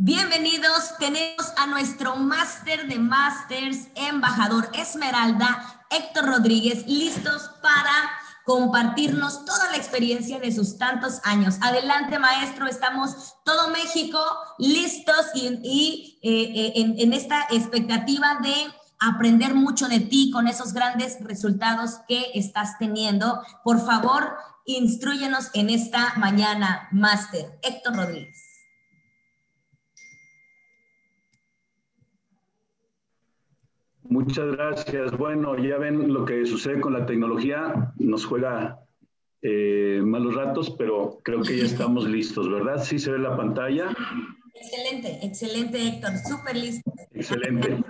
Bienvenidos, tenemos a nuestro máster de másters, embajador Esmeralda, Héctor Rodríguez, listos para compartirnos toda la experiencia de sus tantos años. Adelante, maestro, estamos todo México listos y, eh, eh, en, en esta expectativa de aprender mucho de ti con esos grandes resultados que estás teniendo. Por favor, instruyenos en esta mañana, máster. Héctor Rodríguez. Muchas gracias. Bueno, ya ven lo que sucede con la tecnología, nos juega eh, malos ratos, pero creo que ya estamos listos, ¿verdad? Sí se ve la pantalla. Excelente, excelente Héctor, súper listo. Excelente.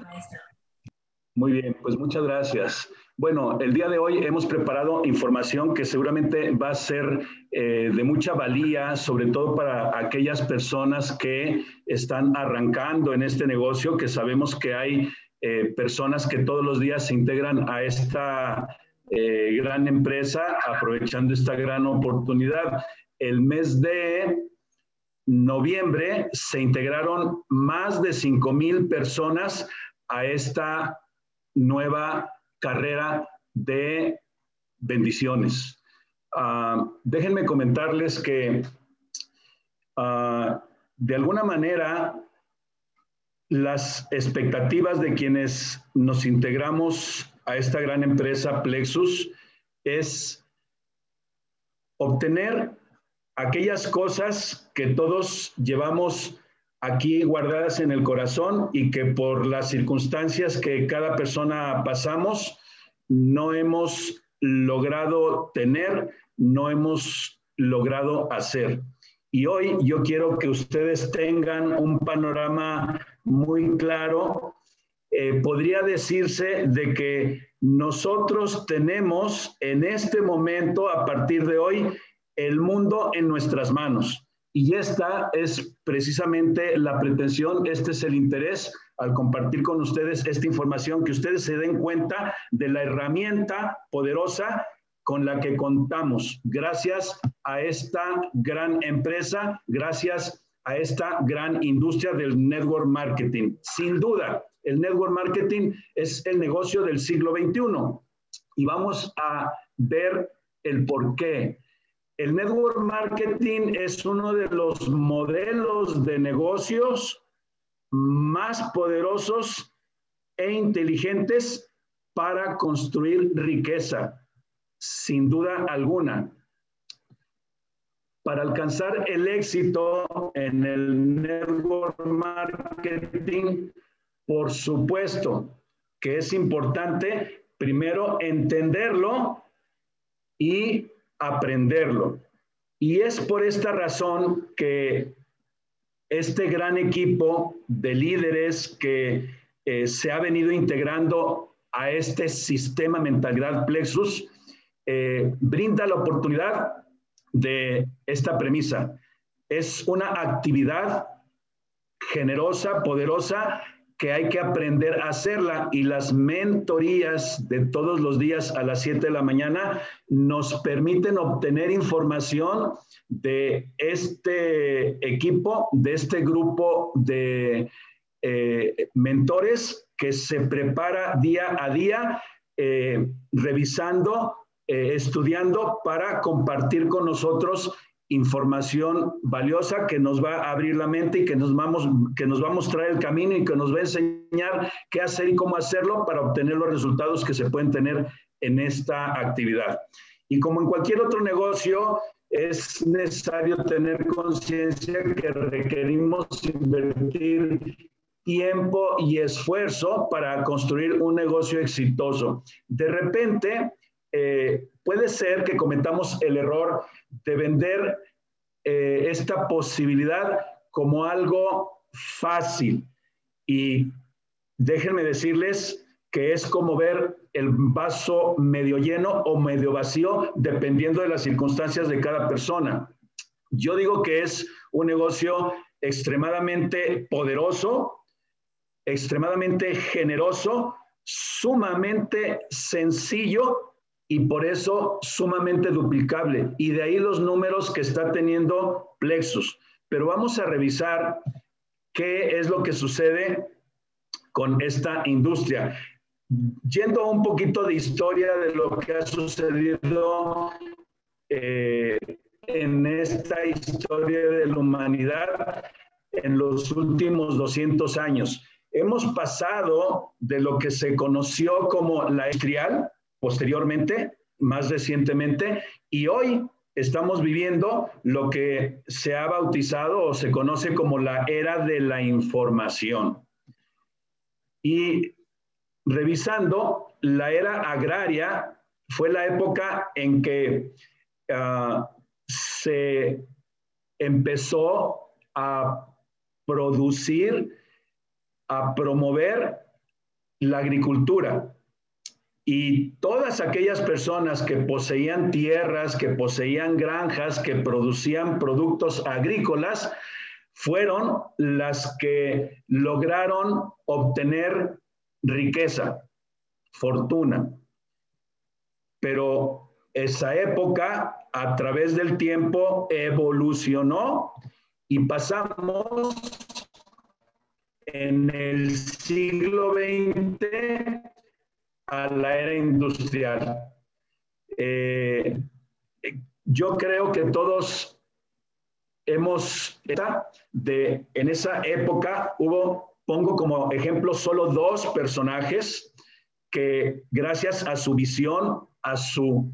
Muy bien, pues muchas gracias. Bueno, el día de hoy hemos preparado información que seguramente va a ser eh, de mucha valía, sobre todo para aquellas personas que están arrancando en este negocio, que sabemos que hay eh, personas que todos los días se integran a esta eh, gran empresa, aprovechando esta gran oportunidad. El mes de noviembre se integraron más de 5 mil personas a esta nueva carrera de bendiciones. Ah, déjenme comentarles que ah, de alguna manera las expectativas de quienes nos integramos a esta gran empresa Plexus es obtener aquellas cosas que todos llevamos aquí guardadas en el corazón y que por las circunstancias que cada persona pasamos no hemos logrado tener, no hemos logrado hacer. Y hoy yo quiero que ustedes tengan un panorama muy claro. Eh, podría decirse de que nosotros tenemos en este momento, a partir de hoy, el mundo en nuestras manos. Y esta es precisamente la pretensión, este es el interés al compartir con ustedes esta información, que ustedes se den cuenta de la herramienta poderosa con la que contamos gracias a esta gran empresa, gracias a esta gran industria del network marketing. Sin duda, el network marketing es el negocio del siglo XXI y vamos a ver el por qué. El network marketing es uno de los modelos de negocios más poderosos e inteligentes para construir riqueza sin duda alguna. Para alcanzar el éxito en el network marketing, por supuesto que es importante primero entenderlo y aprenderlo. Y es por esta razón que este gran equipo de líderes que eh, se ha venido integrando a este sistema mentalidad Plexus eh, brinda la oportunidad de esta premisa. Es una actividad generosa, poderosa, que hay que aprender a hacerla y las mentorías de todos los días a las 7 de la mañana nos permiten obtener información de este equipo, de este grupo de eh, mentores que se prepara día a día eh, revisando eh, estudiando para compartir con nosotros información valiosa que nos va a abrir la mente y que nos, vamos, que nos va a mostrar el camino y que nos va a enseñar qué hacer y cómo hacerlo para obtener los resultados que se pueden tener en esta actividad. Y como en cualquier otro negocio, es necesario tener conciencia que requerimos invertir tiempo y esfuerzo para construir un negocio exitoso. De repente, eh, puede ser que cometamos el error de vender eh, esta posibilidad como algo fácil. Y déjenme decirles que es como ver el vaso medio lleno o medio vacío, dependiendo de las circunstancias de cada persona. Yo digo que es un negocio extremadamente poderoso, extremadamente generoso, sumamente sencillo y por eso sumamente duplicable. Y de ahí los números que está teniendo Plexus. Pero vamos a revisar qué es lo que sucede con esta industria. Yendo un poquito de historia de lo que ha sucedido eh, en esta historia de la humanidad en los últimos 200 años. Hemos pasado de lo que se conoció como la industrial, posteriormente, más recientemente, y hoy estamos viviendo lo que se ha bautizado o se conoce como la era de la información. Y revisando, la era agraria fue la época en que ah, se empezó a producir, a promover la agricultura. Y todas aquellas personas que poseían tierras, que poseían granjas, que producían productos agrícolas, fueron las que lograron obtener riqueza, fortuna. Pero esa época, a través del tiempo, evolucionó y pasamos en el siglo XX a la era industrial. Eh, yo creo que todos hemos, de, en esa época hubo, pongo como ejemplo solo dos personajes que gracias a su visión, a su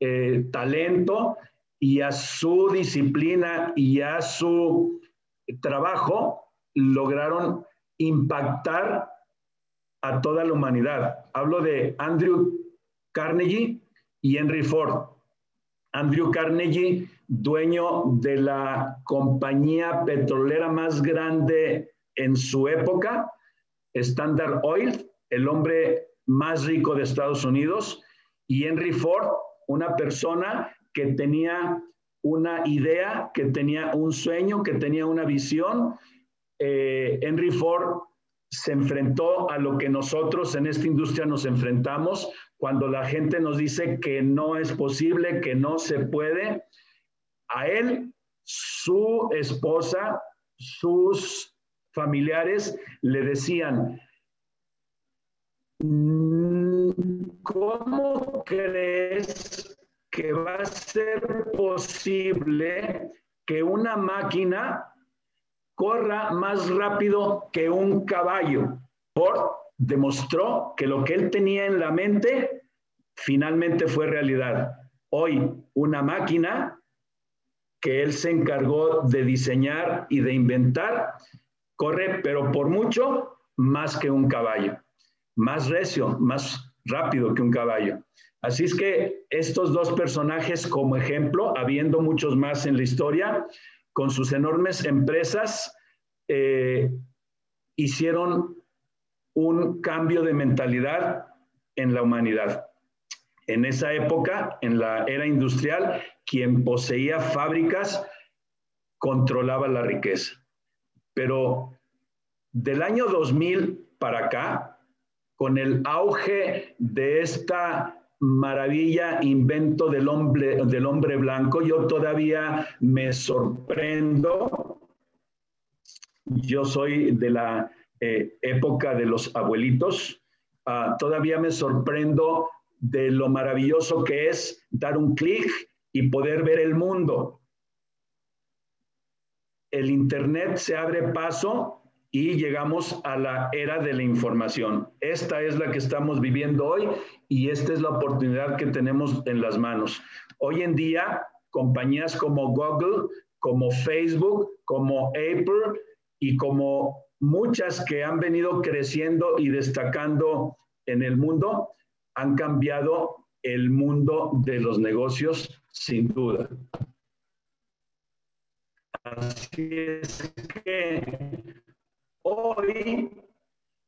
eh, talento y a su disciplina y a su trabajo, lograron impactar a toda la humanidad. Hablo de Andrew Carnegie y Henry Ford. Andrew Carnegie, dueño de la compañía petrolera más grande en su época, Standard Oil, el hombre más rico de Estados Unidos, y Henry Ford, una persona que tenía una idea, que tenía un sueño, que tenía una visión. Eh, Henry Ford se enfrentó a lo que nosotros en esta industria nos enfrentamos cuando la gente nos dice que no es posible, que no se puede. A él, su esposa, sus familiares le decían, ¿cómo crees que va a ser posible que una máquina corra más rápido que un caballo. Ford demostró que lo que él tenía en la mente finalmente fue realidad. Hoy una máquina que él se encargó de diseñar y de inventar corre, pero por mucho, más que un caballo, más recio, más rápido que un caballo. Así es que estos dos personajes como ejemplo, habiendo muchos más en la historia, con sus enormes empresas, eh, hicieron un cambio de mentalidad en la humanidad. En esa época, en la era industrial, quien poseía fábricas controlaba la riqueza. Pero del año 2000 para acá, con el auge de esta maravilla, invento del hombre, del hombre blanco. Yo todavía me sorprendo. Yo soy de la eh, época de los abuelitos. Ah, todavía me sorprendo de lo maravilloso que es dar un clic y poder ver el mundo. El Internet se abre paso y llegamos a la era de la información. Esta es la que estamos viviendo hoy y esta es la oportunidad que tenemos en las manos. Hoy en día, compañías como Google, como Facebook, como Apple y como muchas que han venido creciendo y destacando en el mundo, han cambiado el mundo de los negocios sin duda. Así es que hoy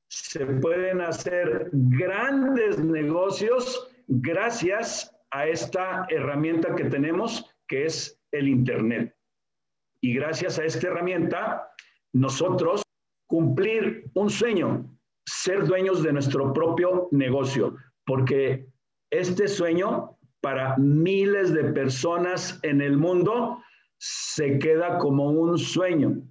se pueden hacer grandes negocios gracias a esta herramienta que tenemos, que es el Internet. Y gracias a esta herramienta, nosotros cumplir un sueño, ser dueños de nuestro propio negocio, porque este sueño para miles de personas en el mundo se queda como un sueño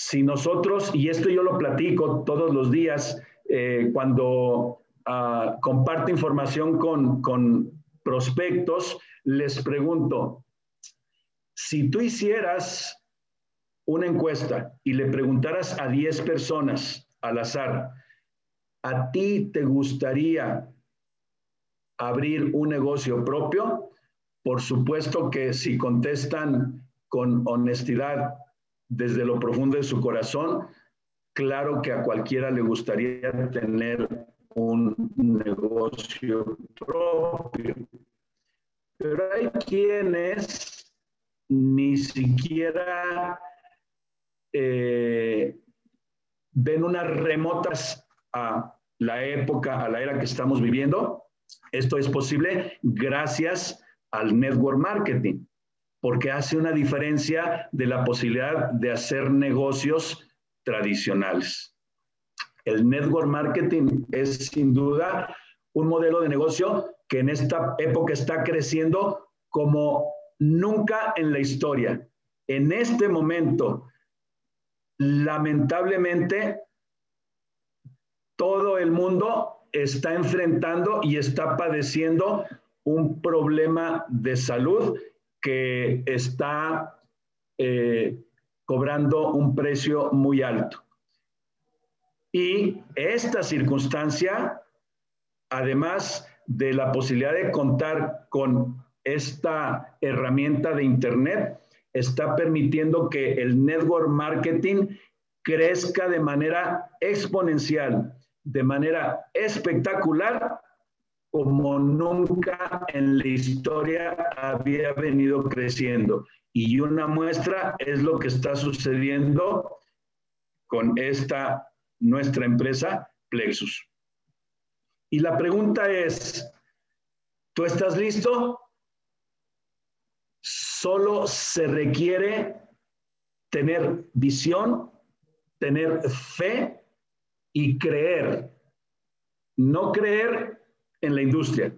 si nosotros, y esto yo lo platico todos los días eh, cuando uh, comparto información con, con prospectos, les pregunto, si tú hicieras una encuesta y le preguntaras a 10 personas al azar, ¿a ti te gustaría abrir un negocio propio? Por supuesto que si contestan con honestidad desde lo profundo de su corazón, claro que a cualquiera le gustaría tener un negocio propio. Pero hay quienes ni siquiera eh, ven unas remotas a la época, a la era que estamos viviendo. Esto es posible gracias al network marketing, porque hace una diferencia de la posibilidad de hacer negocios tradicionales. El network marketing es sin duda un modelo de negocio que en esta época está creciendo como nunca en la historia. En este momento, lamentablemente, todo el mundo está enfrentando y está padeciendo un problema de salud que está eh, cobrando un precio muy alto. Y esta circunstancia, además de la posibilidad de contar con esta herramienta de Internet, está permitiendo que el network marketing crezca de manera exponencial, de manera espectacular, como nunca en la historia había venido creciendo. Y una muestra es lo que está sucediendo con esta nuestra empresa Plexus. Y la pregunta es, ¿tú estás listo? Solo se requiere tener visión, tener fe y creer. No creer en la industria,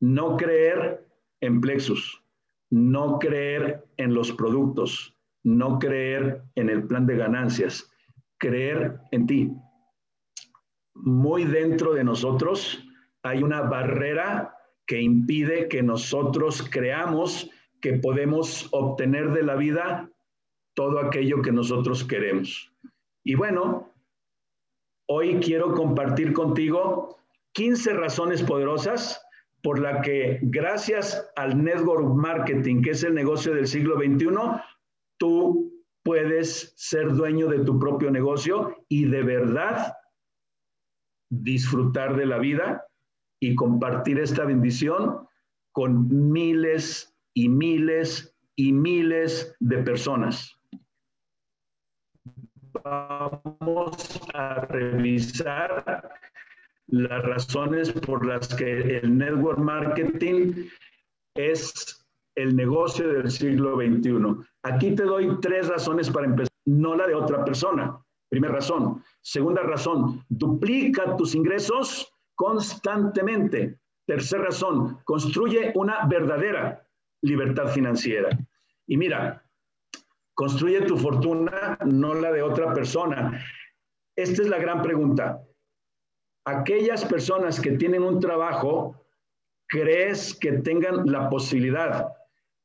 no creer en Plexus, no creer en los productos, no creer en el plan de ganancias, creer en ti. Muy dentro de nosotros hay una barrera que impide que nosotros creamos que podemos obtener de la vida todo aquello que nosotros queremos. Y bueno, hoy quiero compartir contigo 15 razones poderosas por la que gracias al network marketing, que es el negocio del siglo XXI, tú puedes ser dueño de tu propio negocio y de verdad disfrutar de la vida y compartir esta bendición con miles y miles y miles de personas. Vamos a revisar las razones por las que el network marketing es el negocio del siglo XXI. Aquí te doy tres razones para empezar, no la de otra persona. Primera razón. Segunda razón, duplica tus ingresos constantemente. Tercera razón, construye una verdadera libertad financiera. Y mira, construye tu fortuna, no la de otra persona. Esta es la gran pregunta aquellas personas que tienen un trabajo, ¿crees que tengan la posibilidad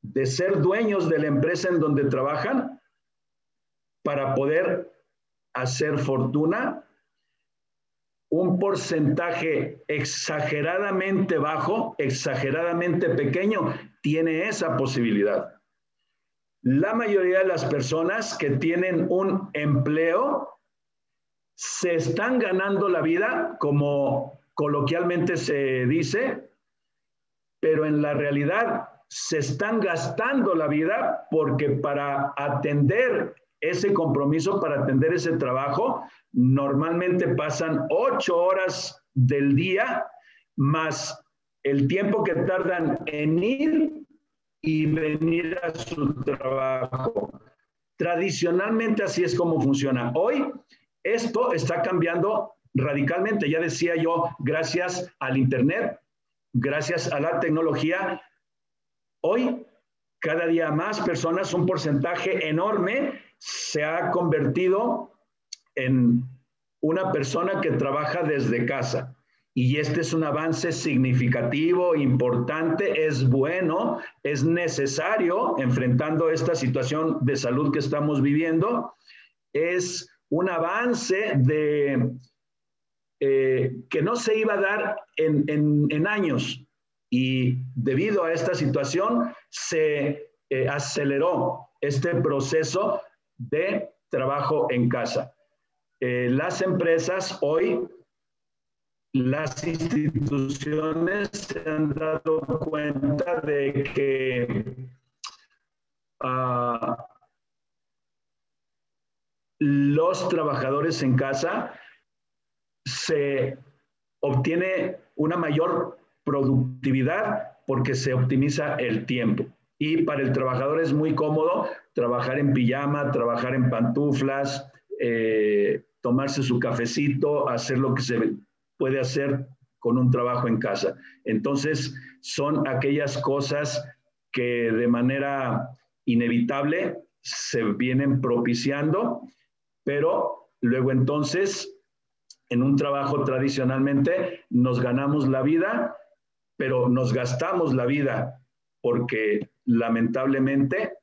de ser dueños de la empresa en donde trabajan para poder hacer fortuna? Un porcentaje exageradamente bajo, exageradamente pequeño, tiene esa posibilidad. La mayoría de las personas que tienen un empleo se están ganando la vida, como coloquialmente se dice, pero en la realidad se están gastando la vida porque para atender ese compromiso, para atender ese trabajo, normalmente pasan ocho horas del día más el tiempo que tardan en ir y venir a su trabajo. Tradicionalmente así es como funciona. Hoy esto está cambiando radicalmente. Ya decía yo, gracias al Internet, gracias a la tecnología, hoy cada día más personas, un porcentaje enorme, se ha convertido en una persona que trabaja desde casa. Y este es un avance significativo, importante, es bueno, es necesario enfrentando esta situación de salud que estamos viviendo. Es un avance de, eh, que no se iba a dar en, años y debido a esta situación se eh, aceleró este proceso de trabajo en casa. Eh, las empresas hoy, las instituciones se han dado cuenta de que ah, los trabajadores en casa se obtiene una mayor productividad porque se optimiza el tiempo. Y para el trabajador es muy cómodo trabajar en pijama, trabajar en pantuflas, eh, tomarse su cafecito, hacer lo que se puede hacer con un trabajo en casa. Entonces, son aquellas cosas que de manera inevitable se vienen propiciando, pero luego entonces, en un trabajo tradicionalmente, nos ganamos la vida, pero nos gastamos la vida porque lamentablemente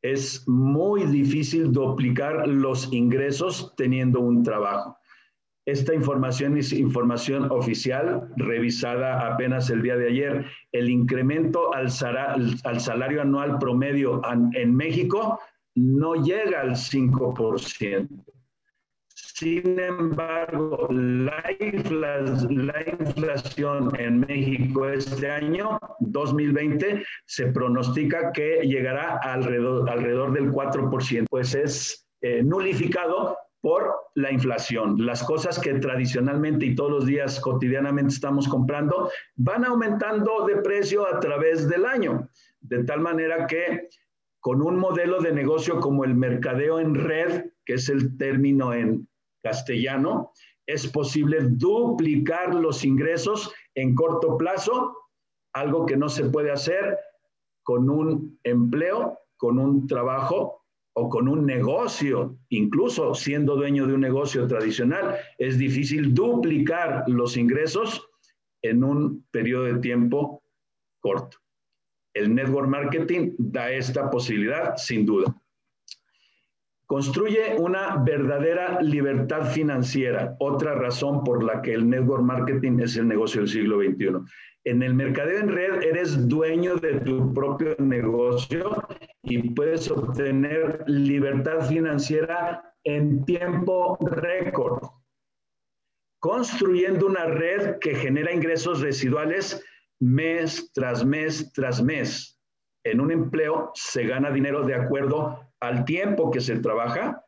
es muy difícil duplicar los ingresos teniendo un trabajo. Esta información es información oficial, revisada apenas el día de ayer. El incremento al, salario anual promedio en México no llega al 5%. Sin embargo, la, inflación en México este año, 2020, se pronostica que llegará alrededor, alrededor del 4%, pues es eh, nulificado por la inflación. Las cosas que tradicionalmente y todos los días cotidianamente estamos comprando van aumentando de precio a través del año, de tal manera que con un modelo de negocio como el mercadeo en red, que es el término en castellano, es posible duplicar los ingresos en corto plazo, algo que no se puede hacer con un empleo, con un trabajo o con un negocio, incluso siendo dueño de un negocio tradicional, es difícil duplicar los ingresos en un periodo de tiempo corto. El network marketing da esta posibilidad, sin duda. Construye una verdadera libertad financiera, otra razón por la que el network marketing es el negocio del siglo XXI. En el mercadeo en red eres dueño de tu propio negocio y puedes obtener libertad financiera en tiempo récord, construyendo una red que genera ingresos residuales mes tras mes tras mes. En un empleo se gana dinero de acuerdo al tiempo que se trabaja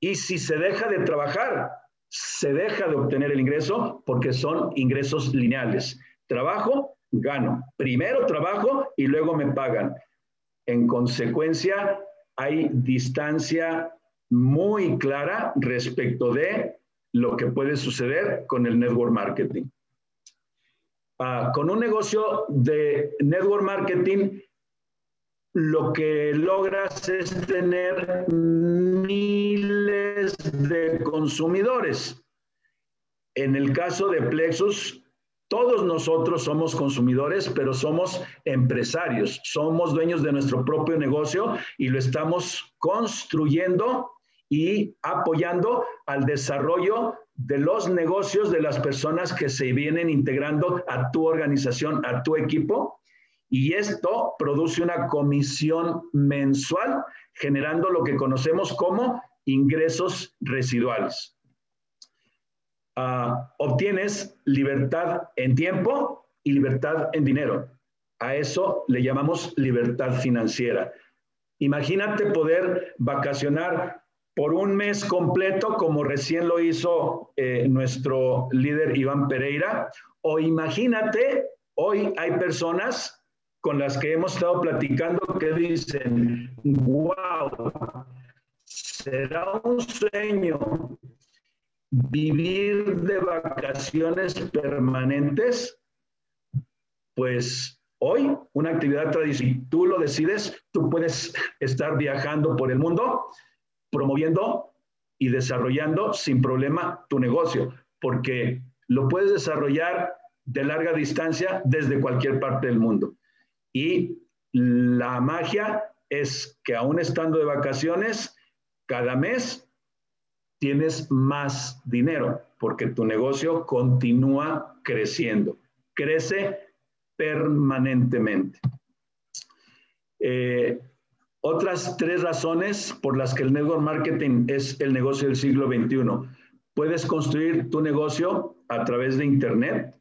y si se deja de trabajar, se deja de obtener el ingreso porque son ingresos lineales. Trabajo, gano. Primero trabajo y luego me pagan. En consecuencia, hay distancia muy clara respecto de lo que puede suceder con el network marketing. Ah, con un negocio de network marketing, lo que logras es tener miles de consumidores. En el caso de Plexus, todos nosotros somos consumidores, pero somos empresarios, somos dueños de nuestro propio negocio y lo estamos construyendo y apoyando al desarrollo de los negocios de las personas que se vienen integrando a tu organización, a tu equipo y esto produce una comisión mensual generando lo que conocemos como ingresos residuales. Ah, obtienes libertad en tiempo y libertad en dinero. A eso le llamamos libertad financiera. Imagínate poder vacacionar por un mes completo, como recién lo hizo eh, nuestro líder Iván Pereira, o imagínate, hoy hay personas con las que hemos estado platicando que dicen, wow, será un sueño vivir de vacaciones permanentes, pues Hoy, una actividad tradicional, tú lo decides, tú puedes estar viajando por el mundo promoviendo y desarrollando sin problema tu negocio, porque lo puedes desarrollar de larga distancia desde cualquier parte del mundo. Y la magia es que aún estando de vacaciones, cada mes tienes más dinero, porque tu negocio continúa creciendo, crece permanentemente. Eh, otras tres razones por las que el network marketing es el negocio del siglo XXI. Puedes construir tu negocio a través de Internet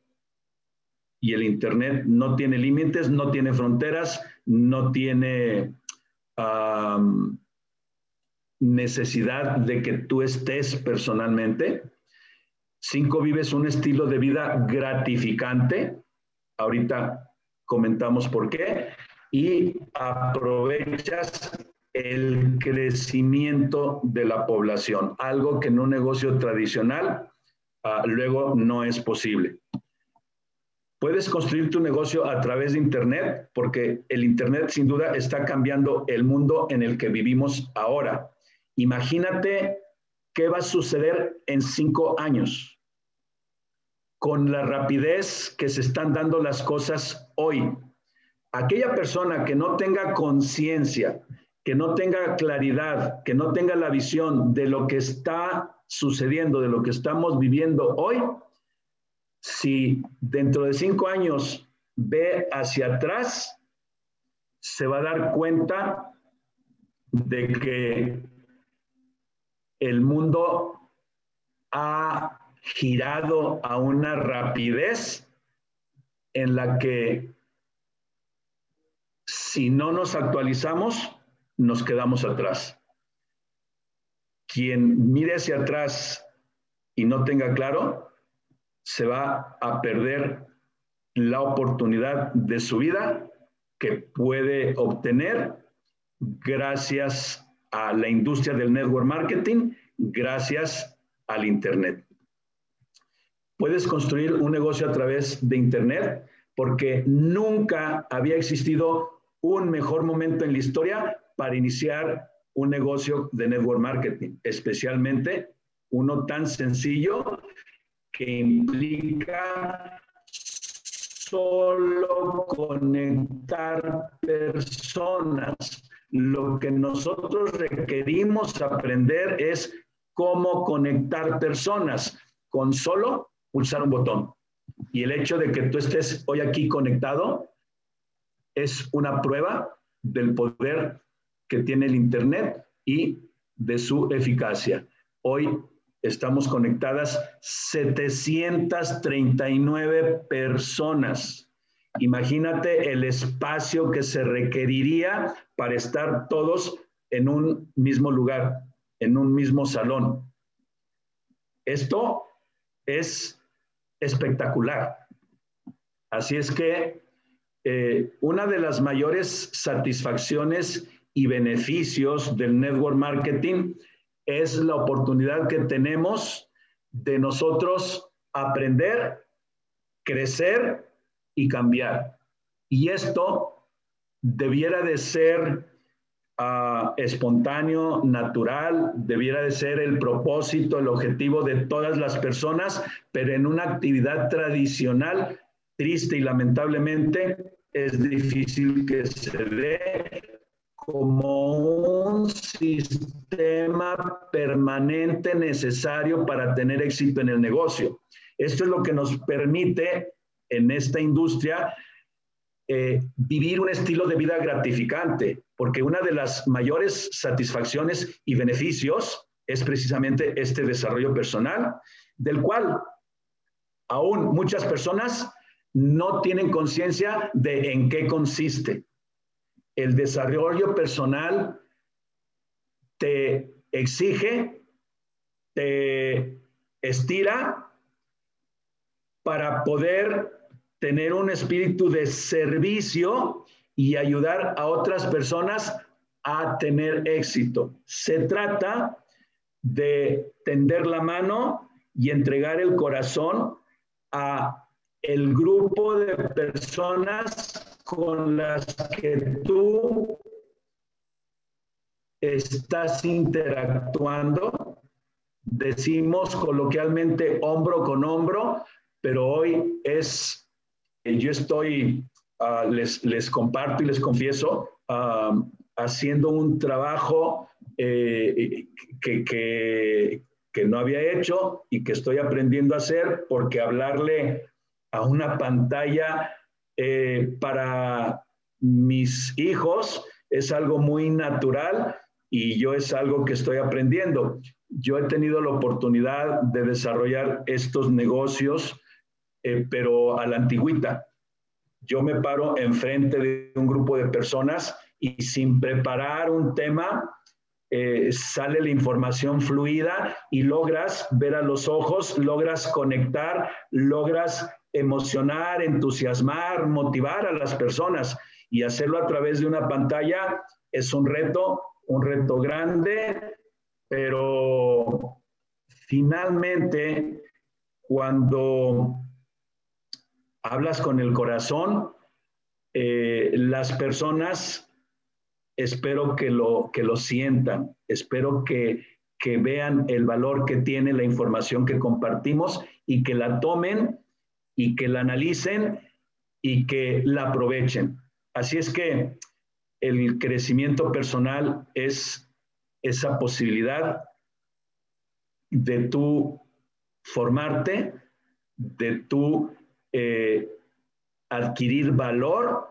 y el Internet no tiene límites, no tiene fronteras, no tiene necesidad de que tú estés personalmente. Cinco, vives un estilo de vida gratificante. Ahorita comentamos por qué. Y aprovechas el crecimiento de la población, algo que en un negocio tradicional uh, luego no es posible. Puedes construir tu negocio a través de Internet porque el Internet sin duda está cambiando el mundo en el que vivimos ahora. Imagínate qué va a suceder en cinco años con la rapidez que se están dando las cosas hoy. Aquella persona que no tenga conciencia, que no tenga claridad, que no tenga la visión de lo que está sucediendo, de lo que estamos viviendo hoy, si dentro de cinco años ve hacia atrás, se va a dar cuenta de que el mundo ha girado a una rapidez en la que si no nos actualizamos, nos quedamos atrás. Quien mire hacia atrás y no tenga claro, se va a perder la oportunidad de su vida que puede obtener gracias a la industria del network marketing, gracias al Internet. Puedes construir un negocio a través de Internet porque nunca había existido un mejor momento en la historia para iniciar un negocio de network marketing, especialmente uno tan sencillo que implica solo conectar personas. Lo que nosotros requerimos aprender es cómo conectar personas con solo pulsar un botón. Y el hecho de que tú estés hoy aquí conectado es una prueba del poder que tiene el Internet y de su eficacia. Hoy estamos conectadas 739 personas. Imagínate el espacio que se requeriría para estar todos en un mismo lugar, en un mismo salón. Esto es espectacular. Así es que eh, una de las mayores satisfacciones y beneficios del network marketing es la oportunidad que tenemos de nosotros aprender, crecer y cambiar. Y esto debiera de ser uh, espontáneo, natural, debiera de ser el propósito, el objetivo de todas las personas, pero en una actividad tradicional, triste y lamentablemente, es difícil que se dé como un sistema permanente necesario para tener éxito en el negocio. Esto es lo que nos permite en esta industria eh, vivir un estilo de vida gratificante, porque una de las mayores satisfacciones y beneficios es precisamente este desarrollo personal, del cual aún muchas personas no tienen conciencia de en qué consiste el desarrollo personal te exige, te estira para poder tener un espíritu de servicio y ayudar a otras personas a tener éxito. Se trata de tender la mano y entregar el corazón a el grupo de personas con las que tú estás interactuando, decimos coloquialmente hombro con hombro, pero hoy es, yo estoy, ah, les, les, comparto y les confieso, ah, haciendo un trabajo eh, que, que, que no había hecho y que estoy aprendiendo a hacer porque hablarle a una pantalla eh, para mis hijos es algo muy natural y yo es algo que estoy aprendiendo. Yo he tenido la oportunidad de desarrollar estos negocios, eh, pero a la antigüita. Yo me paro enfrente de un grupo de personas y sin preparar un tema, eh, sale la información fluida y logras ver a los ojos, logras conectar, logras emocionar, entusiasmar, motivar a las personas y hacerlo a través de una pantalla es un reto, un reto grande, pero finalmente cuando hablas con el corazón, eh, las personas espero que lo, que lo sientan, espero que, que vean el valor que tiene la información que compartimos y que la tomen y que la analicen y que la aprovechen. Así es que el crecimiento personal es esa posibilidad de tú formarte, de tú eh, adquirir valor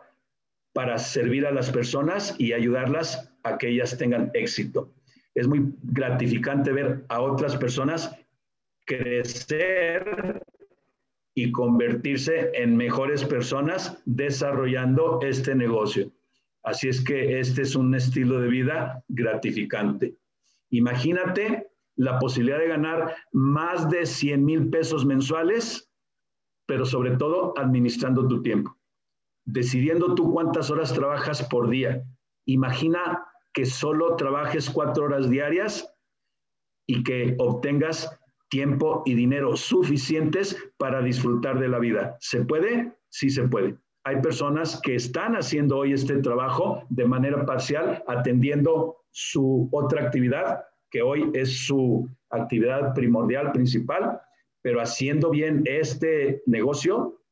para servir a las personas y ayudarlas a que ellas tengan éxito. Es muy gratificante ver a otras personas crecer y convertirse en mejores personas desarrollando este negocio. Así es que este es un estilo de vida gratificante. Imagínate la posibilidad de ganar más de 100 mil pesos mensuales, pero sobre todo administrando tu tiempo decidiendo tú cuántas horas trabajas por día. Imagina que solo trabajes cuatro horas diarias y que obtengas tiempo y dinero suficientes para disfrutar de la vida. ¿Se puede? Sí se puede. Hay personas que están haciendo hoy este trabajo de manera parcial, atendiendo su otra actividad, que hoy es su actividad primordial, principal, pero haciendo bien este negocio,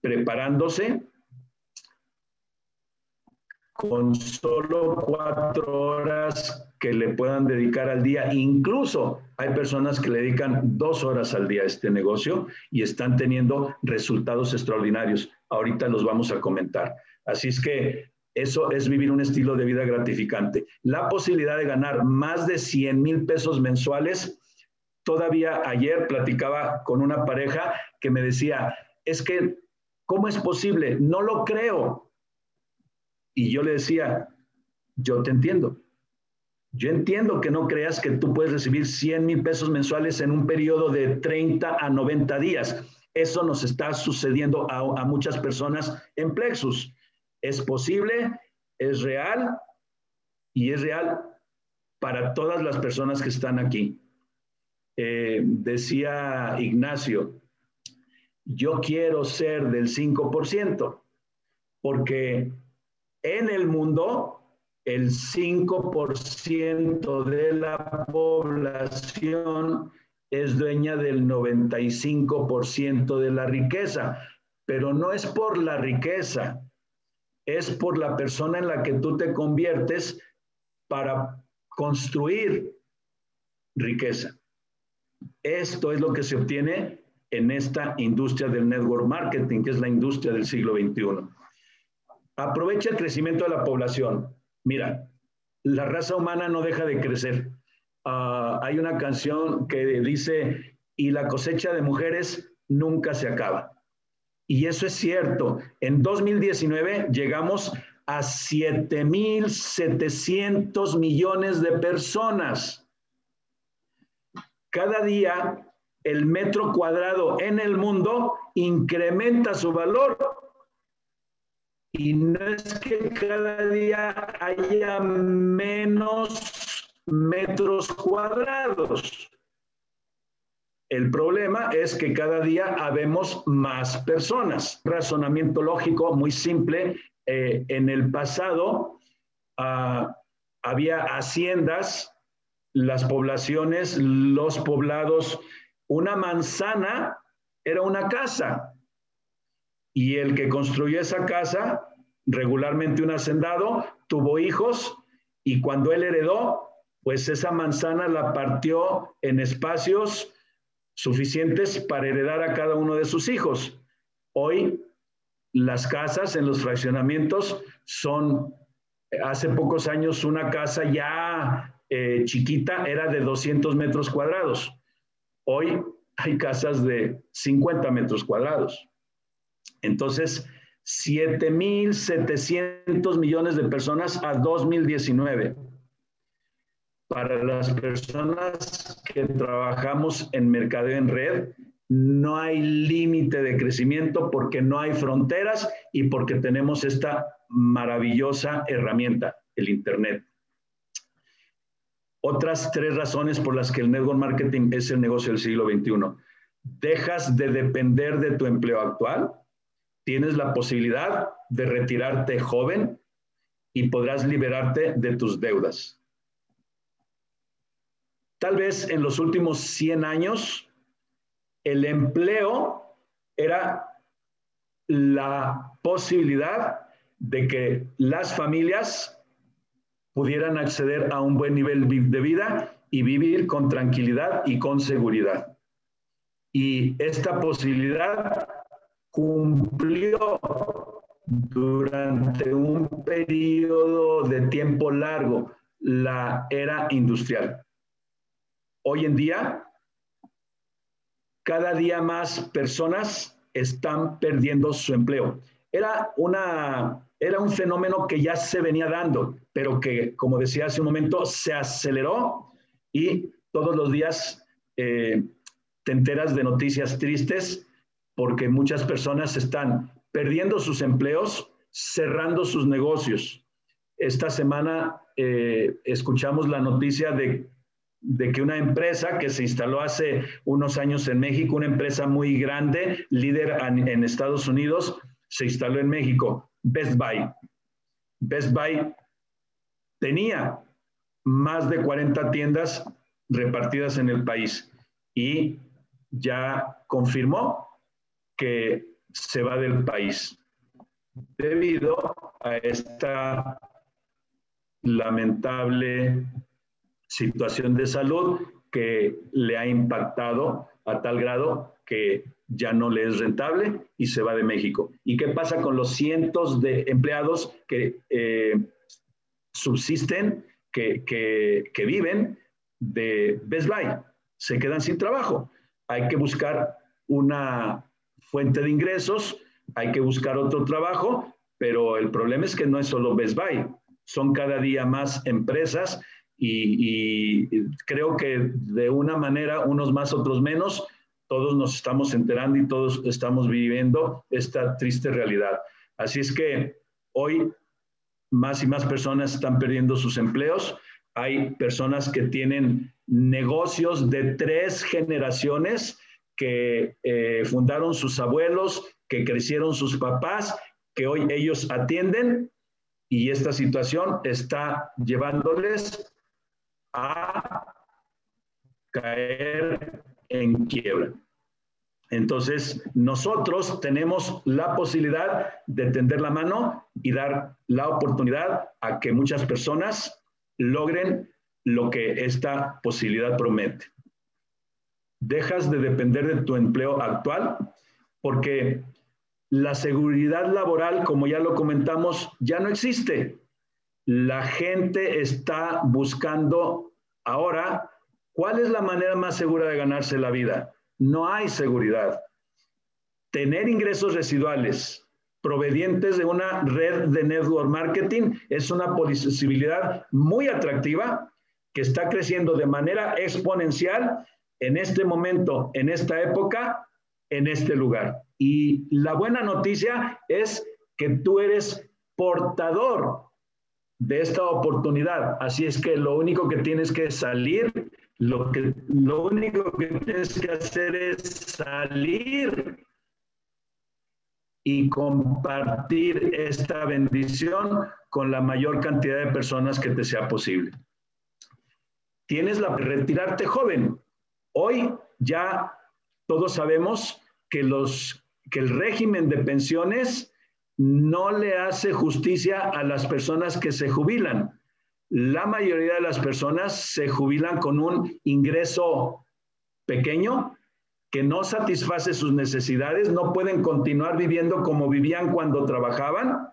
preparándose con solo cuatro horas que le puedan dedicar al día. Incluso hay personas que le dedican dos horas al día a este negocio y están teniendo resultados extraordinarios. Ahorita los vamos a comentar. Así es que eso es vivir un estilo de vida gratificante. La posibilidad de ganar más de 100 mil pesos mensuales. Todavía ayer platicaba con una pareja que me decía, es que, ¿cómo es posible? No lo creo y yo le decía, yo te entiendo. Yo entiendo que no creas que tú puedes recibir 100 mil pesos mensuales en un periodo de 30 a 90 días. Eso nos está sucediendo a, muchas personas en Plexus. Es posible, es real y es real para todas las personas que están aquí. Eh, decía Ignacio, yo quiero ser del 5%, porque en el mundo, el 5% de la población es dueña del 95% de la riqueza, pero no es por la riqueza, es por la persona en la que tú te conviertes para construir riqueza. Esto es lo que se obtiene en esta industria del network marketing, que es la industria del siglo XXI. Aprovecha el crecimiento de la población. Mira, la raza humana no deja de crecer. Ah, hay una canción que dice, y la cosecha de mujeres nunca se acaba. Y eso es cierto. En 2019 llegamos a 7.700 millones de personas. Cada día el metro cuadrado en el mundo incrementa su valor y no es que cada día haya menos metros cuadrados. El problema es que cada día habemos más personas. Razonamiento lógico muy simple. Eh, en el pasado ah, había haciendas, las poblaciones, los poblados, una manzana era una casa. Y el que construyó esa casa, regularmente un hacendado, tuvo hijos y cuando él heredó, pues esa manzana la partió en espacios suficientes para heredar a cada uno de sus hijos. Hoy las casas en los fraccionamientos son, hace pocos años una casa ya eh, chiquita era de 200 metros cuadrados. Hoy hay casas de 50 metros cuadrados. Entonces, 7.700 millones de personas a 2019. Para las personas que trabajamos en mercadeo en red, no hay límite de crecimiento porque no hay fronteras y porque tenemos esta maravillosa herramienta, el Internet. Otras tres razones por las que el network marketing es el negocio del siglo XXI. Dejas de depender de tu empleo actual, tienes la posibilidad de retirarte joven y podrás liberarte de tus deudas. Tal vez en los últimos 100 años, el empleo era la posibilidad de que las familias pudieran acceder a un buen nivel de vida y vivir con tranquilidad y con seguridad. Y esta posibilidad cumplió durante un periodo de tiempo largo la era industrial. Hoy en día, cada día más personas están perdiendo su empleo. Era una era un fenómeno que ya se venía dando, pero que, como decía hace un momento, se aceleró y todos los días eh, te enteras de noticias tristes porque muchas personas están perdiendo sus empleos, cerrando sus negocios. Esta semana eh, escuchamos la noticia de, que una empresa que se instaló hace unos años en México, una empresa muy grande, líder en Estados Unidos, se instaló en México Best Buy. Best Buy tenía más de 40 tiendas repartidas en el país y ya confirmó que se va del país debido a esta lamentable situación de salud que le ha impactado a tal grado que ya no le es rentable y se va de México. ¿Y qué pasa con los cientos de empleados que eh, subsisten, que, que viven de Best Buy? Se quedan sin trabajo. Hay que buscar una fuente de ingresos, hay que buscar otro trabajo, pero el problema es que no es solo Best Buy, son cada día más empresas y, y, creo que de una manera, unos más, otros menos, todos nos estamos enterando y todos estamos viviendo esta triste realidad. Así es que hoy más y más personas están perdiendo sus empleos. Hay personas que tienen negocios de tres generaciones que eh, fundaron sus abuelos, que crecieron sus papás, que hoy ellos atienden y esta situación está llevándoles a caer en quiebra. Entonces, nosotros tenemos la posibilidad de tender la mano y dar la oportunidad a que muchas personas logren lo que esta posibilidad promete. Dejas de depender de tu empleo actual porque la seguridad laboral, como ya lo comentamos, ya no existe. La gente está buscando ahora ¿Cuál es la manera más segura de ganarse la vida? No hay seguridad. Tener ingresos residuales provenientes de una red de network marketing es una posibilidad muy atractiva que está creciendo de manera exponencial en este momento, en esta época, en este lugar. Y la buena noticia es que tú eres portador de esta oportunidad. Así es que lo único que tienes que salir Lo, que, lo único que tienes que hacer es salir y compartir esta bendición con la mayor cantidad de personas que te sea posible. Tienes la retirarte joven. Hoy ya todos sabemos que, los, que el régimen de pensiones no le hace justicia a las personas que se jubilan. La mayoría de las personas se jubilan con un ingreso pequeño que no satisface sus necesidades, no pueden continuar viviendo como vivían cuando trabajaban,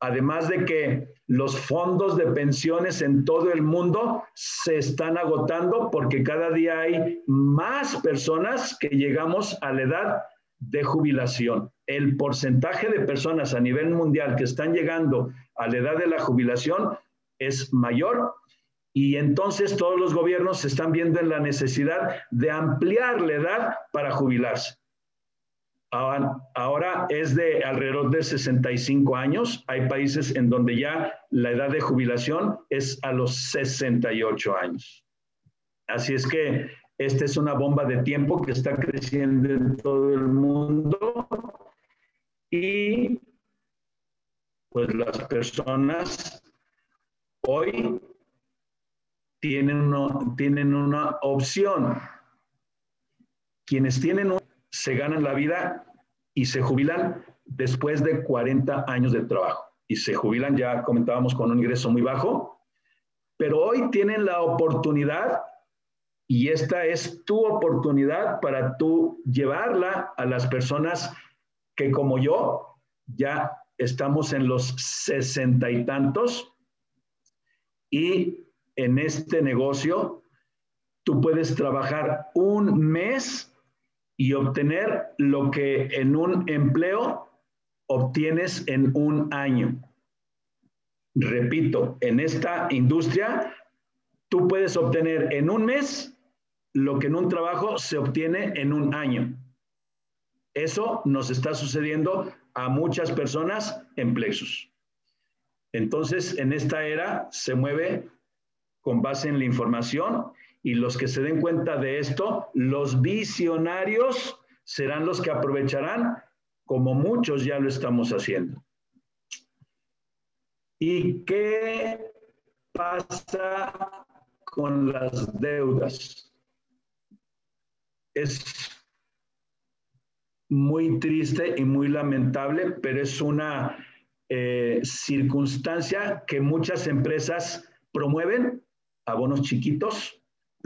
además de que los fondos de pensiones en todo el mundo se están agotando porque cada día hay más personas que llegamos a la edad de jubilación. El porcentaje de personas a nivel mundial que están llegando a la edad de la jubilación es mayor y entonces todos los gobiernos se están viendo en la necesidad de ampliar la edad para jubilarse. Ahora es de alrededor de 65 años. Hay países en donde ya la edad de jubilación es a los 68 años. Así es que esta es una bomba de tiempo que está creciendo en todo el mundo y pues las personas hoy tienen, tienen una opción. Quienes tienen se ganan la vida y se jubilan después de 40 años de trabajo. Y se jubilan, ya comentábamos, con un ingreso muy bajo, pero hoy tienen la oportunidad y esta es tu oportunidad para tú llevarla a las personas que como yo ya estamos en los sesenta y tantos y en este negocio tú puedes trabajar un mes y obtener lo que en un empleo obtienes en un año. Repito, en esta industria tú puedes obtener en un mes lo que en un trabajo se obtiene en un año. Eso nos está sucediendo a muchas personas en Plexus. Entonces, en esta era se mueve con base en la información y los que se den cuenta de esto, los visionarios serán los que aprovecharán, como muchos ya lo estamos haciendo. ¿Y qué pasa con las deudas? Es muy triste y muy lamentable, pero es una eh, circunstancia que muchas empresas promueven, abonos chiquitos,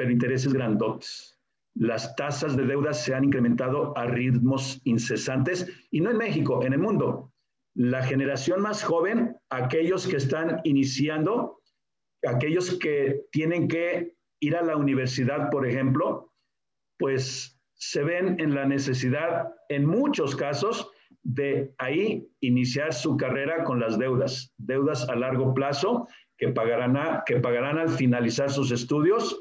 pero intereses grandotes. Las tasas de deuda se han incrementado a ritmos incesantes y no en México, en el mundo. La generación más joven, aquellos que están iniciando, aquellos que tienen que ir a la universidad, por ejemplo, pues se ven en la necesidad, en muchos casos, de ahí iniciar su carrera con las deudas, deudas a largo plazo que pagarán, que pagarán al finalizar sus estudios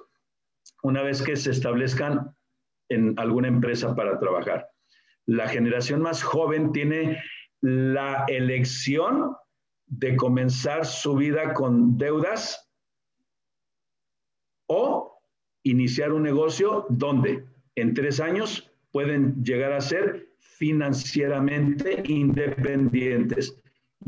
una vez que se establezcan en alguna empresa para trabajar. La generación más joven tiene la elección de comenzar su vida con deudas o iniciar un negocio donde en tres años pueden llegar a ser financieramente independientes.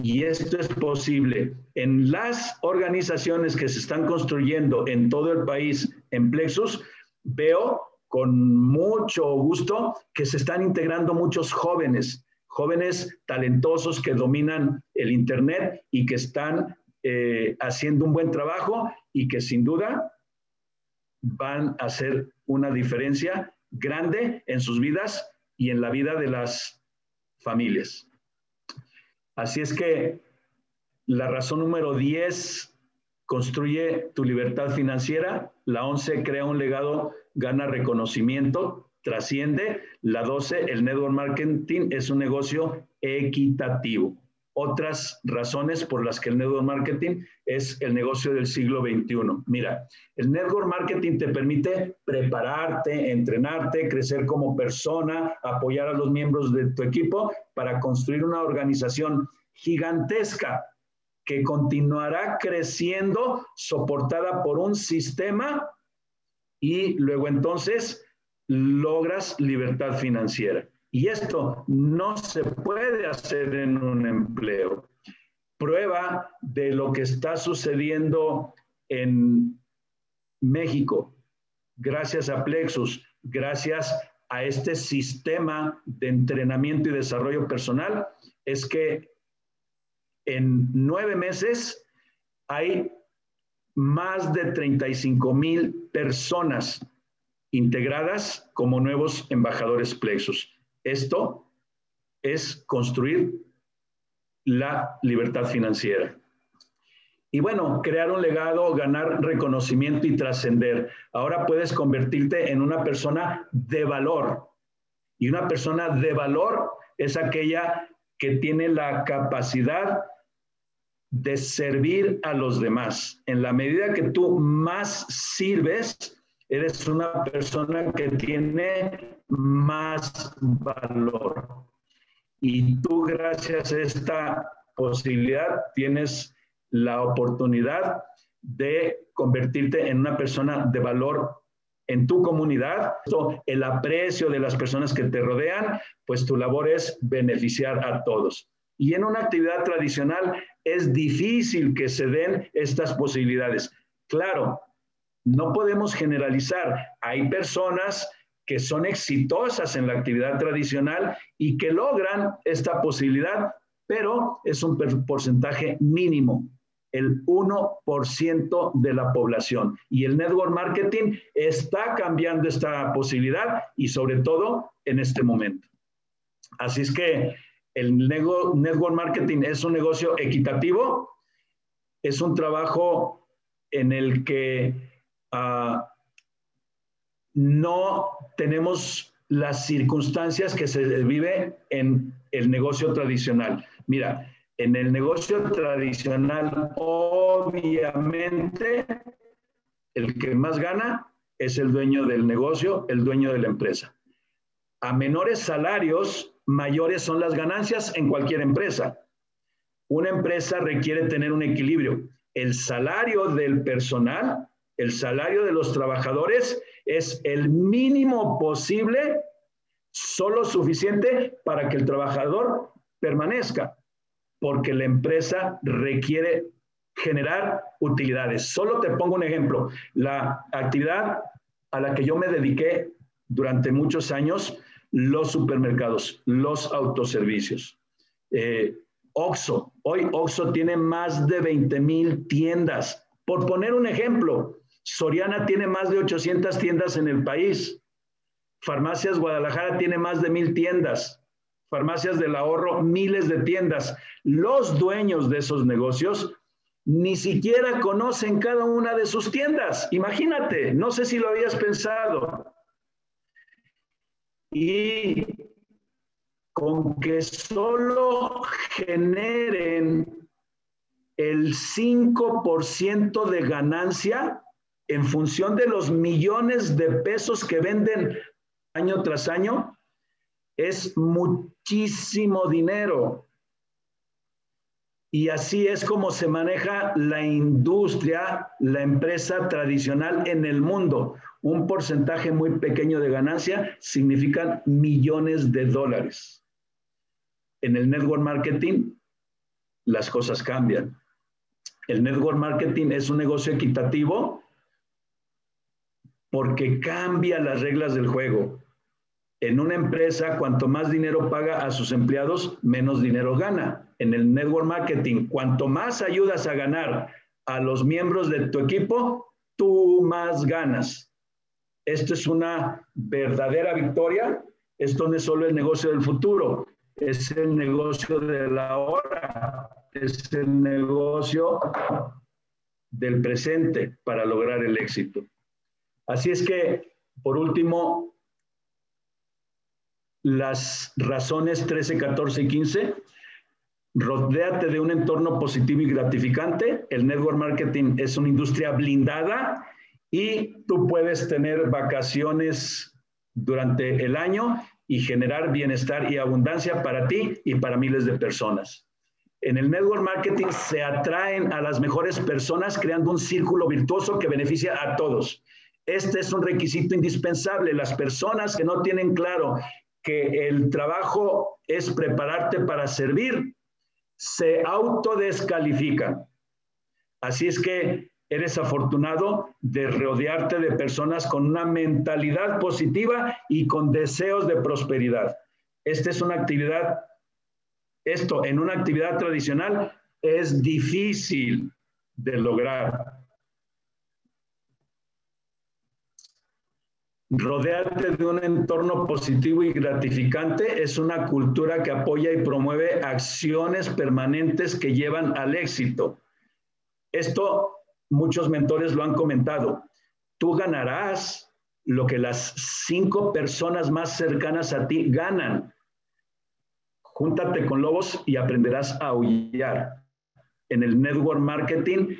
Y esto es posible en las organizaciones que se están construyendo en todo el país en Plexus. Veo con mucho gusto que se están integrando muchos jóvenes, jóvenes talentosos que dominan el Internet y que están eh, haciendo un buen trabajo y que sin duda van a hacer una diferencia grande en sus vidas y en la vida de las familias. Así es que la razón número 10 construye tu libertad financiera, la 11 crea un legado, gana reconocimiento, trasciende, la 12 el network marketing es un negocio equitativo. Otras razones por las que el network marketing es el negocio del siglo XXI. Mira, el network marketing te permite prepararte, entrenarte, crecer como persona, apoyar a los miembros de tu equipo para construir una organización gigantesca que continuará creciendo soportada por un sistema y luego entonces logras libertad financiera. Y esto no se puede hacer en un empleo. Prueba de lo que está sucediendo en México, gracias a Plexus, gracias a este sistema de entrenamiento y desarrollo personal, es que en nueve meses hay más de 35 mil personas integradas como nuevos embajadores Plexus. Esto es construir la libertad financiera. Y bueno, crear un legado, ganar reconocimiento y trascender. Ahora puedes convertirte en una persona de valor. Y una persona de valor es aquella que tiene la capacidad de servir a los demás. En la medida que tú más sirves, eres una persona que tiene más valor. Y tú gracias a esta posibilidad tienes la oportunidad de convertirte en una persona de valor en tu comunidad, el aprecio de las personas que te rodean, pues tu labor es beneficiar a todos. Y en una actividad tradicional es difícil que se den estas posibilidades. Claro, no podemos generalizar. Hay personas que son exitosas en la actividad tradicional y que logran esta posibilidad, pero es un porcentaje mínimo, el 1% de la población. Y el network marketing está cambiando esta posibilidad y sobre todo en este momento. Así es que el network marketing es un negocio equitativo, es un trabajo en el que Ah, no tenemos las circunstancias que se vive en el negocio tradicional. Mira, en el negocio tradicional, obviamente, el que más gana es el dueño del negocio, el dueño de la empresa. A menores salarios, mayores son las ganancias en cualquier empresa. Una empresa requiere tener un equilibrio. El salario del personal el salario de los trabajadores es el mínimo posible, solo suficiente para que el trabajador permanezca, porque la empresa requiere generar utilidades. Solo te pongo un ejemplo. La actividad a la que yo me dediqué durante muchos años, los supermercados, los autoservicios. Eh, Oxo, hoy Oxo tiene más de 20 mil tiendas. Por poner un ejemplo, Soriana tiene más de 800 tiendas en el país. Farmacias Guadalajara tiene más de mil tiendas. Farmacias del ahorro, miles de tiendas. Los dueños de esos negocios ni siquiera conocen cada una de sus tiendas. Imagínate, no sé si lo habías pensado. Y con que solo generen el 5% de ganancia, en función de los millones de pesos que venden año tras año, es muchísimo dinero. Y así es como se maneja la industria, la empresa tradicional en el mundo. Un porcentaje muy pequeño de ganancia significan millones de dólares. En el network marketing, las cosas cambian. El network marketing es un negocio equitativo porque cambia las reglas del juego. En una empresa, cuanto más dinero paga a sus empleados, menos dinero gana. En el network marketing, cuanto más ayudas a ganar a los miembros de tu equipo, tú más ganas. Esto es una verdadera victoria. Esto no es solo el negocio del futuro, es el negocio de la hora, es el negocio del presente para lograr el éxito. Así es que, por último, las razones 13, 14 y 15. Rodéate de un entorno positivo y gratificante. El network marketing es una industria blindada y tú puedes tener vacaciones durante el año y generar bienestar y abundancia para ti y para miles de personas. En el network marketing se atraen a las mejores personas creando un círculo virtuoso que beneficia a todos. Este es un requisito indispensable. Las personas que no tienen claro que el trabajo es prepararte para servir, se autodescalifican. Así es que eres afortunado de rodearte de personas con una mentalidad positiva y con deseos de prosperidad. Esta es una actividad, esto en una actividad tradicional es difícil de lograr. Rodearte de un entorno positivo y gratificante es una cultura que apoya y promueve acciones permanentes que llevan al éxito. Esto muchos mentores lo han comentado. Tú ganarás lo que las cinco personas más cercanas a ti ganan. Júntate con lobos y aprenderás a aullar. En el network marketing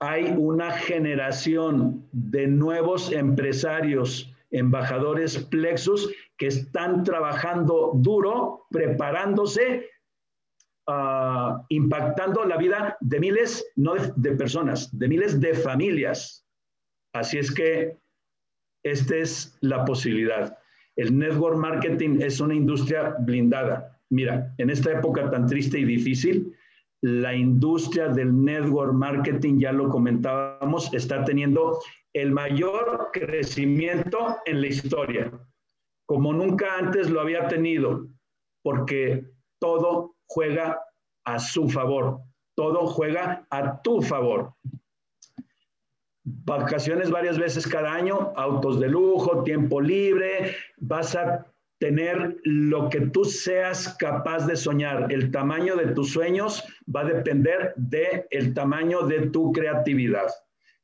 hay una generación de nuevos empresarios embajadores Plexus que están trabajando duro, preparándose, uh, impactando la vida de miles, no de, personas, de miles de familias. Así es que esta es la posibilidad. El network marketing es una industria blindada. Mira, en esta época tan triste y difícil, la industria del network marketing, ya lo comentábamos, está teniendo el mayor crecimiento en la historia, como nunca antes lo había tenido, porque todo juega a su favor, todo juega a tu favor. Vacaciones varias veces cada año, autos de lujo, tiempo libre, vas a tener lo que tú seas capaz de soñar. El tamaño de tus sueños va a depender del el tamaño de tu creatividad.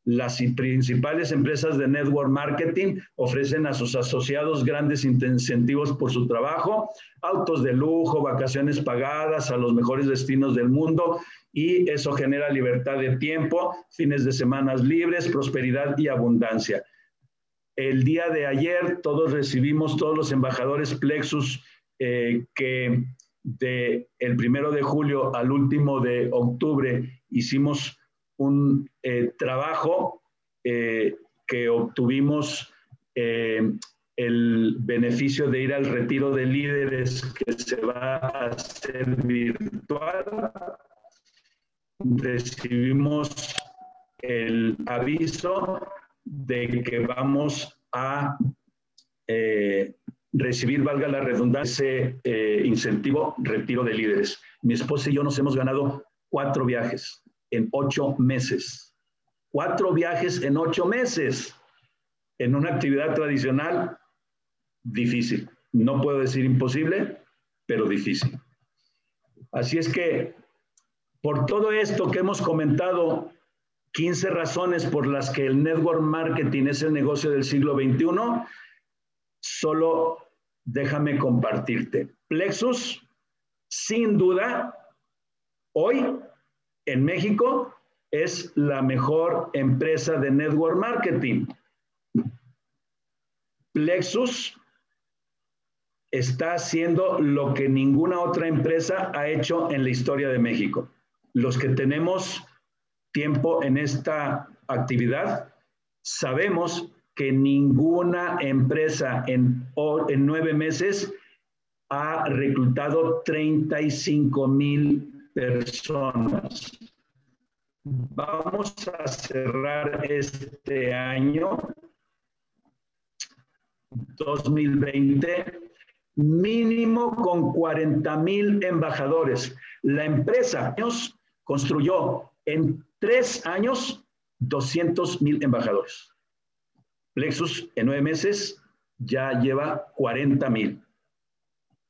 Las principales empresas de network marketing ofrecen a sus asociados grandes incentivos por su trabajo, autos de lujo, vacaciones pagadas a los mejores destinos del mundo y eso genera libertad de tiempo, fines de semanas libres, prosperidad y abundancia. El día de ayer todos recibimos, todos los embajadores Plexus eh, que de el primero de julio al último de octubre hicimos un eh, trabajo eh, que obtuvimos eh, el beneficio de ir al retiro de líderes que se va a hacer virtual. Recibimos el aviso de que vamos a recibir, valga la redundancia, ese incentivo retiro de líderes. Mi esposa y yo nos hemos ganado cuatro viajes en ocho meses. Cuatro viajes en ocho meses. En una actividad tradicional, difícil. No puedo decir imposible, pero difícil. Así es que, por todo esto que hemos comentado, 15 razones por las que el network marketing es el negocio del siglo XXI, solo déjame compartirte. Plexus, sin duda, hoy en México es la mejor empresa de network marketing. Plexus está haciendo lo que ninguna otra empresa ha hecho en la historia de México. Los que tenemos tiempo en esta actividad, sabemos que ninguna empresa en, en nueve meses ha reclutado 35 mil personas. Vamos a cerrar este año 2020 mínimo con 40 mil embajadores. La empresa construyó en tres años 200 mil embajadores. Plexus en nueve meses ya lleva 40 mil.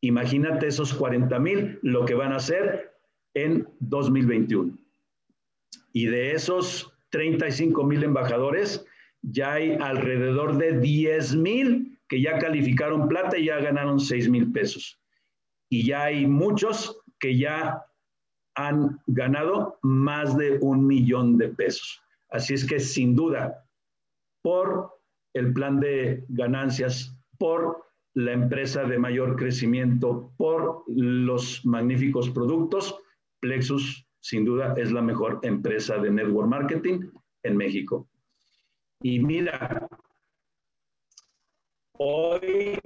Imagínate esos 40 mil, lo que van a hacer en 2021. Y de esos 35 mil embajadores, ya hay alrededor de 10 mil que ya calificaron plata y ya ganaron 6 mil pesos. Y ya hay muchos que ya han ganado más de un millón de pesos. Así es que sin duda, por el plan de ganancias, por la empresa de mayor crecimiento, por los magníficos productos, Plexus, sin duda, es la mejor empresa de network marketing en México. Y mira, Hoy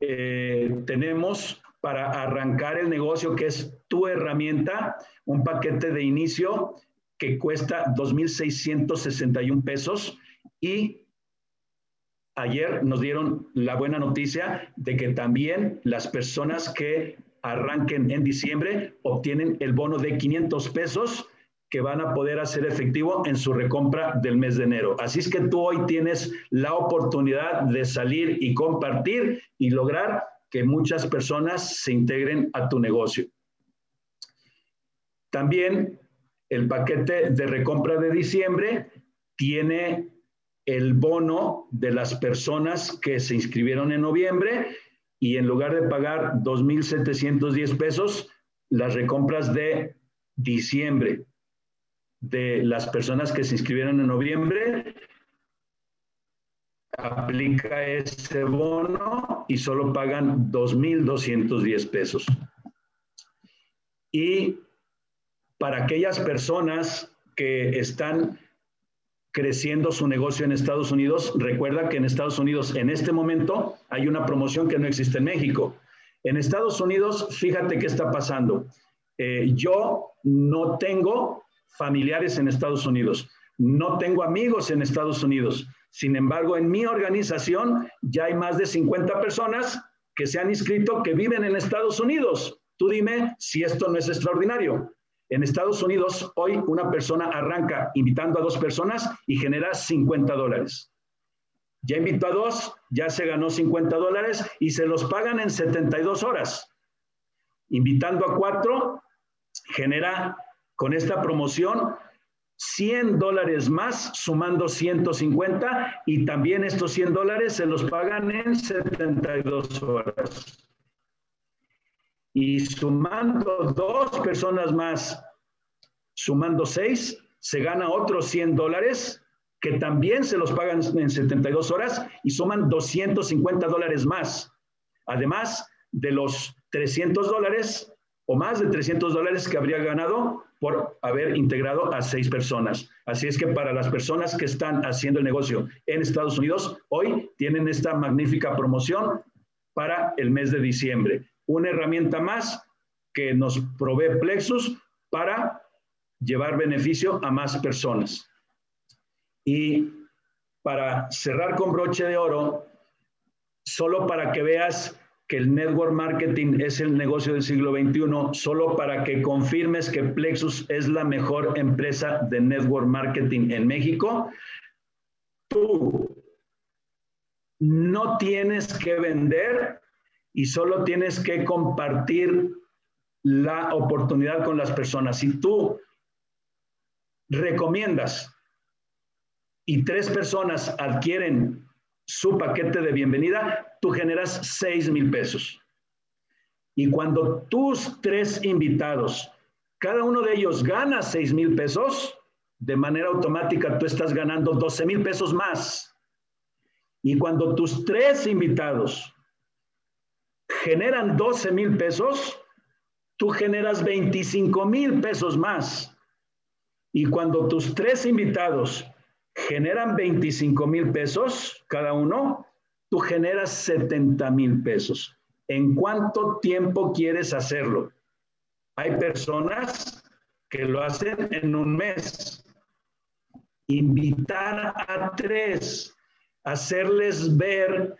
eh, tenemos para arrancar el negocio, que es tu herramienta, un paquete de inicio que cuesta 2.661 pesos y ayer nos dieron la buena noticia de que también las personas que arranquen en diciembre obtienen el bono de 500 pesos que van a poder hacer efectivo en su recompra del mes de enero. Así es que tú hoy tienes la oportunidad de salir y compartir y lograr que muchas personas se integren a tu negocio. También el paquete de recompra de diciembre tiene el bono de las personas que se inscribieron en noviembre y en lugar de pagar 2.710 pesos, las recompras de diciembre de las personas que se inscribieron en noviembre aplica ese bono y solo pagan 2.210 pesos. Y para aquellas personas que están creciendo su negocio en Estados Unidos, recuerda que en Estados Unidos en este momento hay una promoción que no existe en México. En Estados Unidos, fíjate qué está pasando. Eh, yo no tengo familiares en Estados Unidos. No tengo amigos en Estados Unidos. Sin embargo, en mi organización ya hay más de 50 personas que se han inscrito que viven en Estados Unidos. Tú dime si esto no es extraordinario. En Estados Unidos, hoy una persona arranca invitando a dos personas y genera 50 dólares. Ya invitó a dos, ya se ganó 50 dólares y se los pagan en 72 horas. Invitando a cuatro, genera con esta promoción 100 dólares más, sumando 150, y también estos 100 dólares se los pagan en 72 horas. Y sumando dos personas más, sumando seis, se gana otros 100 dólares que también se los pagan en 72 horas y suman 250 dólares más. Además de los 300 dólares o más de 300 dólares que habría ganado por haber integrado a seis personas. Así es que para las personas que están haciendo el negocio en Estados Unidos, hoy tienen esta magnífica promoción para el mes de diciembre. Una herramienta más que nos provee Plexus para llevar beneficio a más personas. Y para cerrar con broche de oro, solo para que veas que el network marketing es el negocio del siglo XXI, solo para que confirmes que Plexus es la mejor empresa de network marketing en México, tú no tienes que vender y solo tienes que compartir la oportunidad con las personas. Si tú recomiendas y tres personas adquieren su paquete de bienvenida, tú generas 6 mil pesos. Y cuando tus tres invitados, cada uno de ellos gana 6 mil pesos, de manera automática tú estás ganando 12 mil pesos más. Y cuando tus tres invitados generan 12 mil pesos, tú generas 25 mil pesos más. Y cuando tus tres invitados generan 25 mil pesos cada uno, tú generas 70 mil pesos. ¿En cuánto tiempo quieres hacerlo? Hay personas que lo hacen en un mes. Invitar a tres, hacerles ver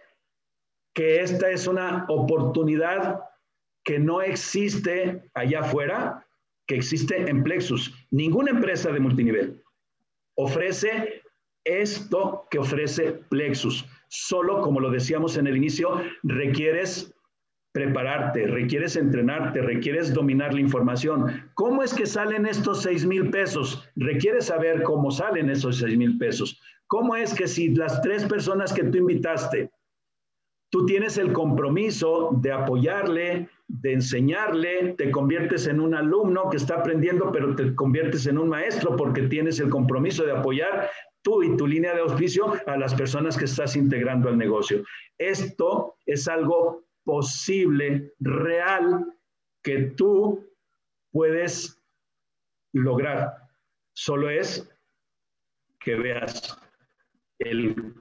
que esta es una oportunidad que no existe allá afuera, que existe en Plexus. Ninguna empresa de multinivel ofrece esto que ofrece Plexus. Solo, como lo decíamos en el inicio, requieres prepararte, requieres entrenarte, requieres dominar la información. ¿Cómo es que salen estos seis mil pesos? Requieres saber cómo salen esos seis mil pesos. ¿Cómo es que si las tres personas que tú invitaste, tú tienes el compromiso de apoyarle, de enseñarle, te conviertes en un alumno que está aprendiendo, pero te conviertes en un maestro porque tienes el compromiso de apoyar, tú y tu línea de auspicio a las personas que estás integrando al negocio. Esto es algo posible, real, que tú puedes lograr. Solo es que veas el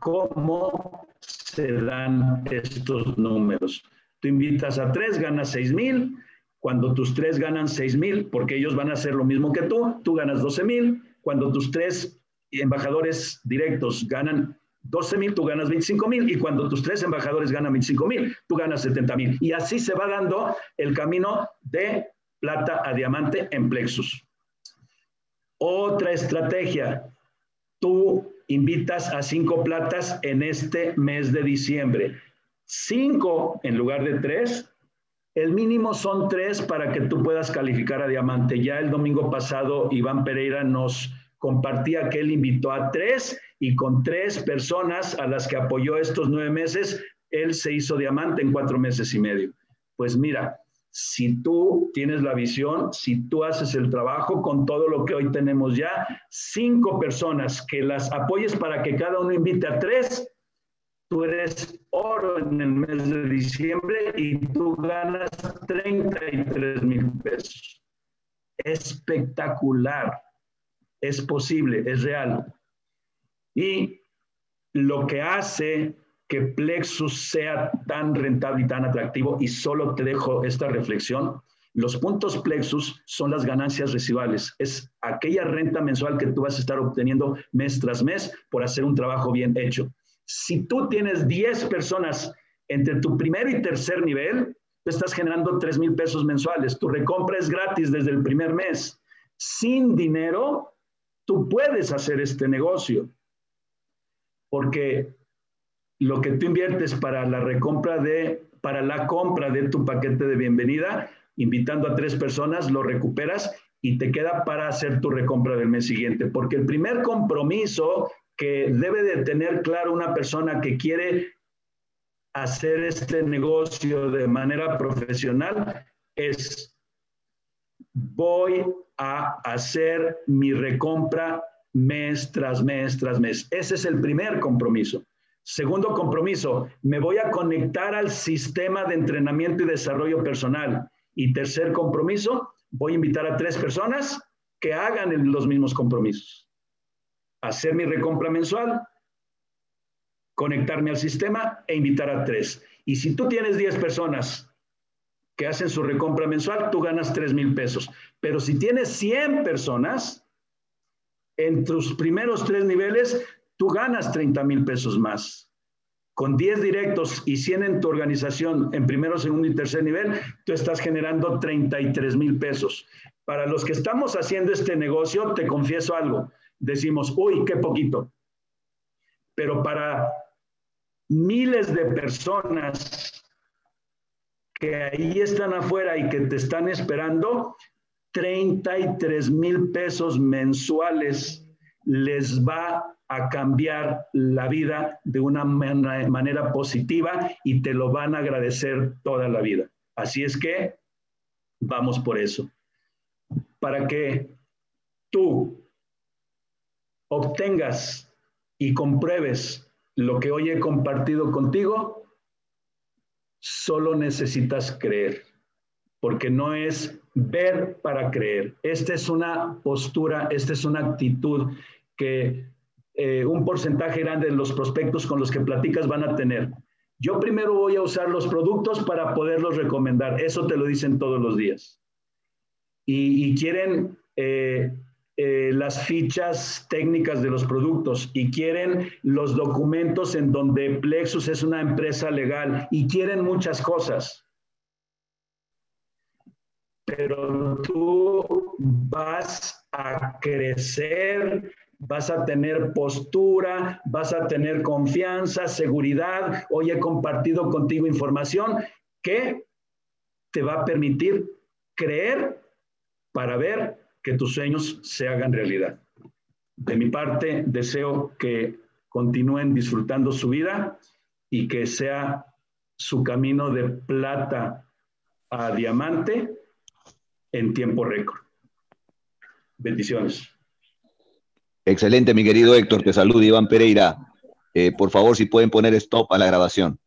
cómo se dan estos números. Tú invitas a tres, ganas seis mil. Cuando tus tres ganan seis mil, porque ellos van a hacer lo mismo que tú, tú ganas 12 mil. Cuando tus tres embajadores directos ganan 12 mil, tú ganas 25 mil. Y cuando tus tres embajadores ganan 25 mil, tú ganas 70 mil. Y así se va dando el camino de plata a diamante en Plexus. Otra estrategia, tú invitas a cinco platas en este mes de diciembre. Cinco en lugar de tres. El mínimo son tres para que tú puedas calificar a diamante. Ya el domingo pasado Iván Pereira nos compartía que él invitó a tres y con tres personas a las que apoyó estos nueve meses, él se hizo diamante en cuatro meses y medio. Pues mira, si tú tienes la visión, si tú haces el trabajo con todo lo que hoy tenemos ya, cinco personas que las apoyes para que cada uno invite a tres, tú eres oro en el mes de diciembre y tú ganas 33 mil pesos. Espectacular. Es posible, es real. Y lo que hace que Plexus sea tan rentable y tan atractivo, y solo te dejo esta reflexión, los puntos Plexus son las ganancias residuales, es aquella renta mensual que tú vas a estar obteniendo mes tras mes por hacer un trabajo bien hecho. Si tú tienes 10 personas entre tu primero y tercer nivel, tú estás generando 3 mil pesos mensuales. Tu recompra es gratis desde el primer mes. Sin dinero, tú puedes hacer este negocio. Porque lo que tú inviertes para la recompra de, para la compra de tu paquete de bienvenida, invitando a tres personas, lo recuperas y te queda para hacer tu recompra del mes siguiente. Porque el primer compromiso que debe de tener claro una persona que quiere hacer este negocio de manera profesional es voy a hacer mi recompra mes tras mes tras mes. Ese es el primer compromiso. Segundo compromiso, me voy a conectar al sistema de entrenamiento y desarrollo personal. Y tercer compromiso, voy a invitar a tres personas que hagan los mismos compromisos. Hacer mi recompra mensual, conectarme al sistema e invitar a tres. Y si tú tienes 10 personas que hacen su recompra mensual, tú ganas 3 mil pesos. Pero si tienes 100 personas, en tus primeros tres niveles, tú ganas 30 mil pesos más. Con 10 directos y 100 en tu organización en primero, segundo y tercer nivel, tú estás generando 33 mil pesos. Para los que estamos haciendo este negocio, te confieso algo. Decimos, uy, qué poquito. Pero para miles de personas que ahí están afuera y que te están esperando, 33 mil pesos mensuales les va a cambiar la vida de una manera positiva y te lo van a agradecer toda la vida. Así es que vamos por eso. Para que tú obtengas y compruebes lo que hoy he compartido contigo, solo necesitas creer, porque no es ver para creer. Esta es una postura, esta es una actitud que eh, un porcentaje grande de los prospectos con los que platicas van a tener. Yo primero voy a usar los productos para poderlos recomendar. Eso te lo dicen todos los días. Y, quieren eh, eh, las fichas técnicas de los productos y quieren los documentos en donde Plexus es una empresa legal y quieren muchas cosas. Pero tú vas a crecer vas a tener postura, vas a tener confianza, seguridad. Hoy he compartido contigo información que te va a permitir creer para ver que tus sueños se hagan realidad. De mi parte, deseo que continúen disfrutando su vida y que sea su camino de plata a diamante en tiempo récord. Bendiciones. Excelente, mi querido Héctor. Te saluda Iván Pereira. Eh, por favor, si pueden poner stop a la grabación.